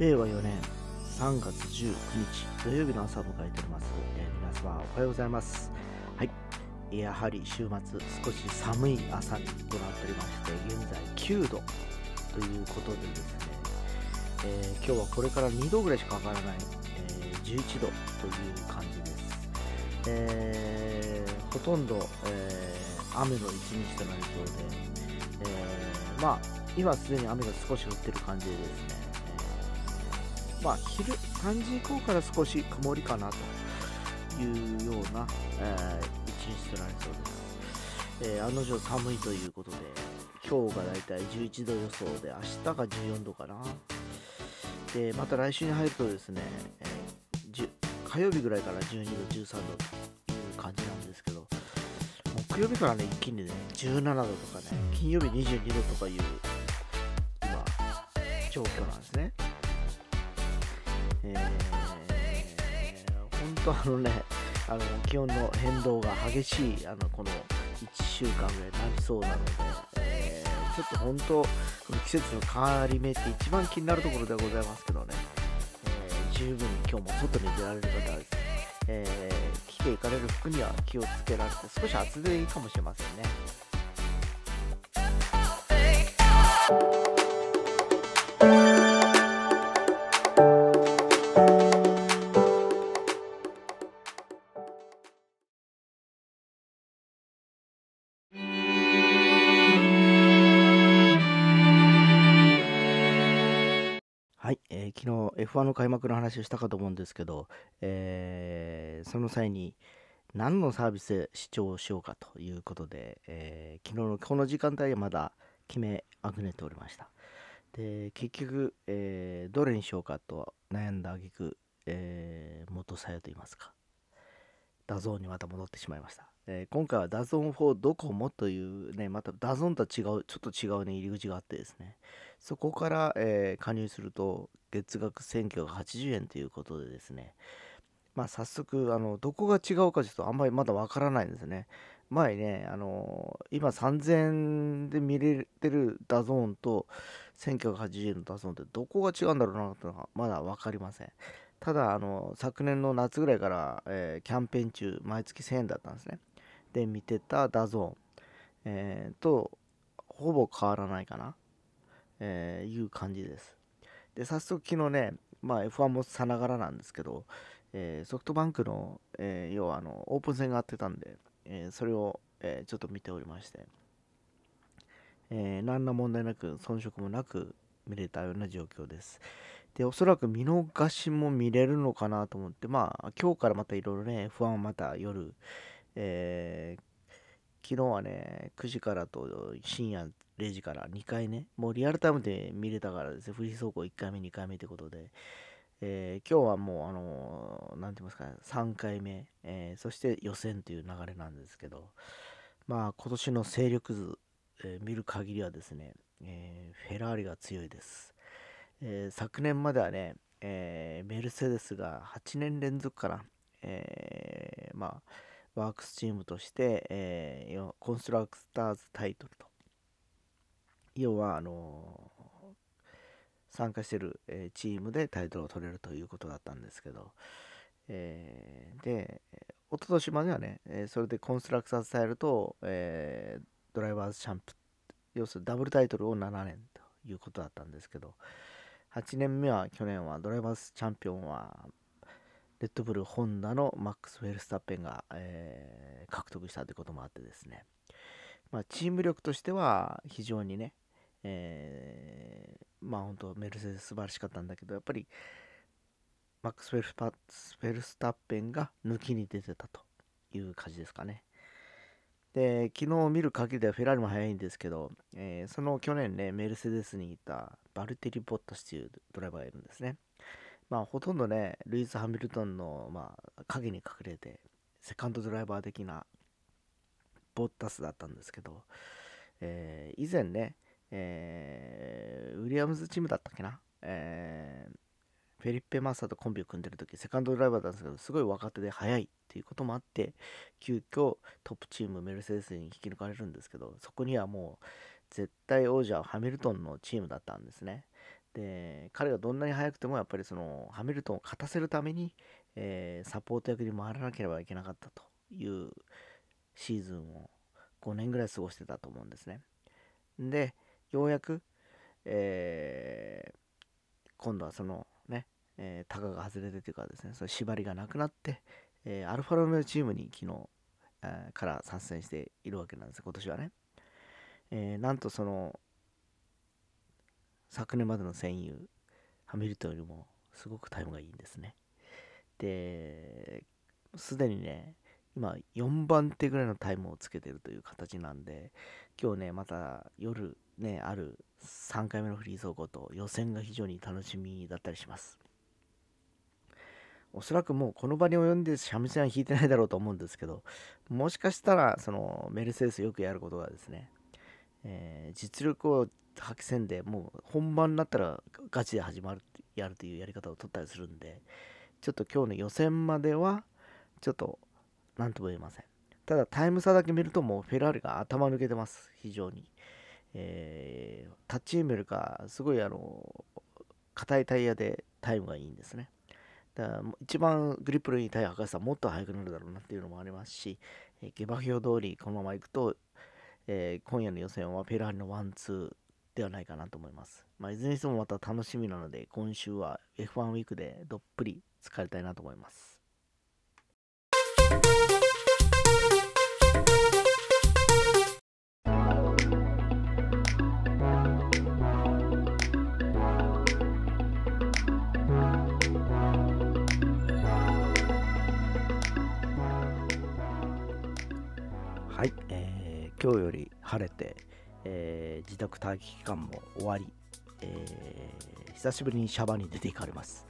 令和4年3月19日土曜日の朝を迎えております、えー皆様おはようございます。はい。やはり週末少し寒い朝にとなっておりまして現在9度ということでですね、えー今日はこれから2度ぐらいしか上がらない、えー11度という感じです、えーほとんど、えー雨の一日となりそうで、えーまあ今すでに雨が少し降ってる感じでですね、えーまあ昼3時以降から少し曇りかなというような、えー一日となりそうです、えー案の定寒いということで今日がだいたい11度予想で明日が14度かな。でまた来週に入るとですね、えー火曜日ぐらいから12度13度という感じなんですけど木曜日からね一気にね17度とかね金曜日22度とかいう今状況なんですね。ー、本当あのねあの気温の変動が激しいあのこの1週間ぐらいになりそうなので、えーちょっと本当この季節の変わり目って一番気になるところではございますけどね、えー十分に今日も外に出られる方はですね、えー着ていかれる服には気をつけられて少し厚手でいいかもしれませんね。ー昨日 F1 の開幕の話をしたかと思うんですけど、えーその際に何のサービスで視聴しようかということで、えー昨日のこの時間帯はまだ決めあぐねておりました。で、結局、えーどれにしようかと悩んだ挙句、え元さやと言いますか、 DAZN にまた戻ってしまいました。えー今回は DAZN for docomo というね、また DAZN とは違う、ちょっと違うね、入り口があってですね、そこから、えー加入すると月額1980円ということでですね、まあ早速、あの、どこが違うかちょっとあんまりまだわからないんですね。前ね、あの今3000円で見れてる DAZN と1980円の DAZN ってどこが違うんだろうなというのがまだ分かりません。ただ、あの、昨年の夏ぐらいから、えーキャンペーン中、毎月1000円だったんですね。で、見てた DAZN、えーと、ほぼ変わらないかな、えーいう感じです。で、早速昨日ね、まあ F1 もさながらなんですけど、えーソフトバンクの、えー要はあのオープン戦があってたんで、えーそれを、えちょっと見ておりまして、え何ら問題なく遜色もなく見れたような状況です。で、おそらく見逃しも見れるのかなと思って、まあ今日からまたいろいろね、F1 はまた夜、えー昨日はね、9時からと深夜0時から2回ね、もうリアルタイムで見れたからですね、フリー走行1回目、2回目ということで、えー今日はもう、あのーなんて言いますかね、3回目、えーそして予選という流れなんですけど、まあ、今年の勢力図、え見る限りはですね、えフェラーリが強いです。え昨年まではね、えメルセデスが8年連続かな、えまあ、ワークスチームとして、えーコンストラクターズタイトルと、要は、あのー参加してる、えーチームでタイトルを取れるということだったんですけど、えーで、一昨年まではね、えーそれでコンストラクターズタイルと、えードライバーズチャンプ、要するにダブルタイトルを7年ということだったんですけど、8年目は去年はドライバーズチャンピオンはレッドブル、ホンダのマックス・フェルスタッペンが、えー獲得したということもあってですね、まあ、チーム力としては非常にね、えーまあ本当メルセデス素晴らしかったんだけど、やっぱりマックス・フェルスフェルスタッペンが抜きに出てたという感じですかね。で、昨日見る限りではフェラーリも速いんですけど、えーその去年ね、メルセデスにいたバルテリ・ボッタスというドライバーがいるんですね。まあ、ほとんどね、ルイス・ハミルトンの、まあ、影に隠れて、セカンドドライバー的なボッタスだったんですけど、えー以前ね、えーウィリアムズチームだったっけな、えーフェリッペ・マッサとコンビを組んでる時セカンドドライバーだったんですけどすごい若手で速いっていうこともあって急遽トップチームメルセデスに引き抜かれるんですけどそこにはもう絶対王者はハミルトンのチームだったんですね。で彼がどんなに速くてもやっぱりそのハミルトンを勝たせるために、えー、サポート役に回らなければいけなかったというシーズンを5年ぐらい過ごしてたと思うんですね。でようやく、えー、今度はそのね、えー、タガが外れてというかですねその縛りがなくなって、えー、アルファロメオチームに昨日、えー、から参戦しているわけなんです今年はね。えー、なんとその昨年までの戦友ハミルトンよりもすごくタイムがいいんですね。で、すでにね、今4番手ぐらいのタイムをつけてるという形なんで、今日ね、また夜ね、ある3回目のフリー走行と予選が非常に楽しみだったりします。おそらくもうこの場に及んで三味線は弾いてないだろうと思うんですけど、もしかしたらそのメルセデスよくやることがですね、えー、実力を発揮せんでもう本番になったらガチで始まるやるというやり方を取ったりするんでちょっと今日の予選まではちょっと何とも言えません。ただタイム差だけ見るともうフェラーリが頭抜けてます。非常に、えー、タッチエメルがすごいあの硬いタイヤでタイムがいいんですね。だから一番グリップのいいタイヤ測ったらもっと速くなるだろうなっていうのもありますし、え下馬評通りこのまま行くとえー、今夜の予選はフェラーリのワンツーではないかなと思います。まあ、いずれにしてもまた楽しみなので、今週は F1 ウィークでどっぷり使いたいなと思います。今日より晴れて、えー、自宅待機期間も終わり、えー、久しぶりにシャバに出て行かれます。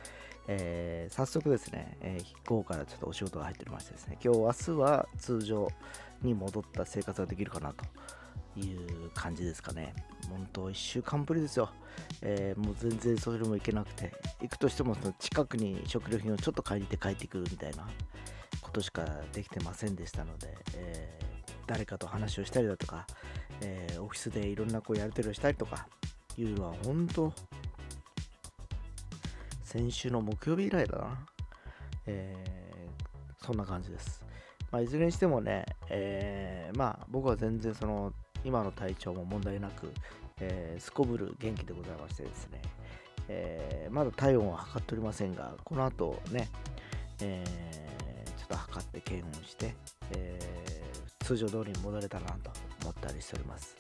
えー、早速ですね、えー、午後からちょっとお仕事が入っておりましてですね、今日、明日は通常に戻った生活ができるかなという感じですかね。本当、1週間ぶりですよ。えー、もう全然それも行けなくて、行くとしてもその近くに食料品をちょっと買いに行って帰ってくるみたいなことしかできてませんでしたので、えー、誰かと話をしたりだとか、えー、オフィスでいろんなこうやり取りをしたりとかいうのは本当先週の木曜日以来だな、えー、そんな感じです、まあ、いずれにしてもね、えー、まあ僕は全然その今の体調も問題なく、えー、すこぶる元気でございましてですね、えー、まだ体温は測っておりませんがこの後ね、えー、ちょっと測って検温して、えー、通常通りに戻れたらなと思ったりしております。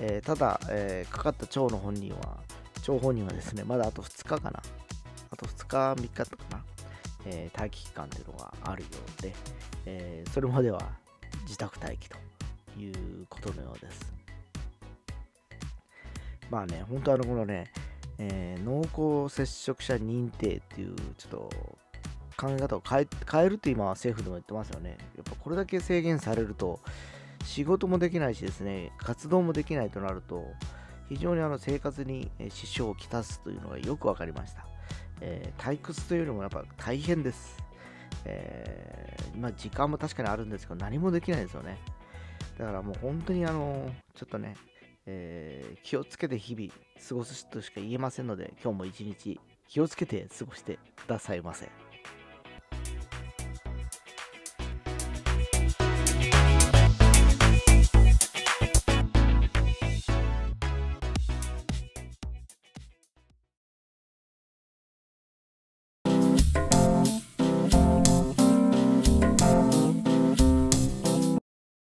えー、ただ、えー、かかった腸の本人は、腸本人はですね、まだあと2日かな。あと2日、3日とかな。えー、待機期間というのがあるようで、えそれまでは自宅待機ということのようです。まあね、本当あの、このね、え濃厚接触者認定っていう、ちょっと考え方を変え変えるって今は政府でも言ってますよね。やっぱこれだけ制限されると、仕事もできないしですね、活動もできないとなると、非常にあの生活に支障をきたすというのがよく分かりました。えー、退屈というよりもやっぱ大変です。えー、まあ時間も確かにあるんですけど、何もできないですよね。だからもう本当にあの、ちょっとね、えー、気をつけて日々過ごすとしか言えませんので、今日も一日気をつけて過ごしてくださいませ。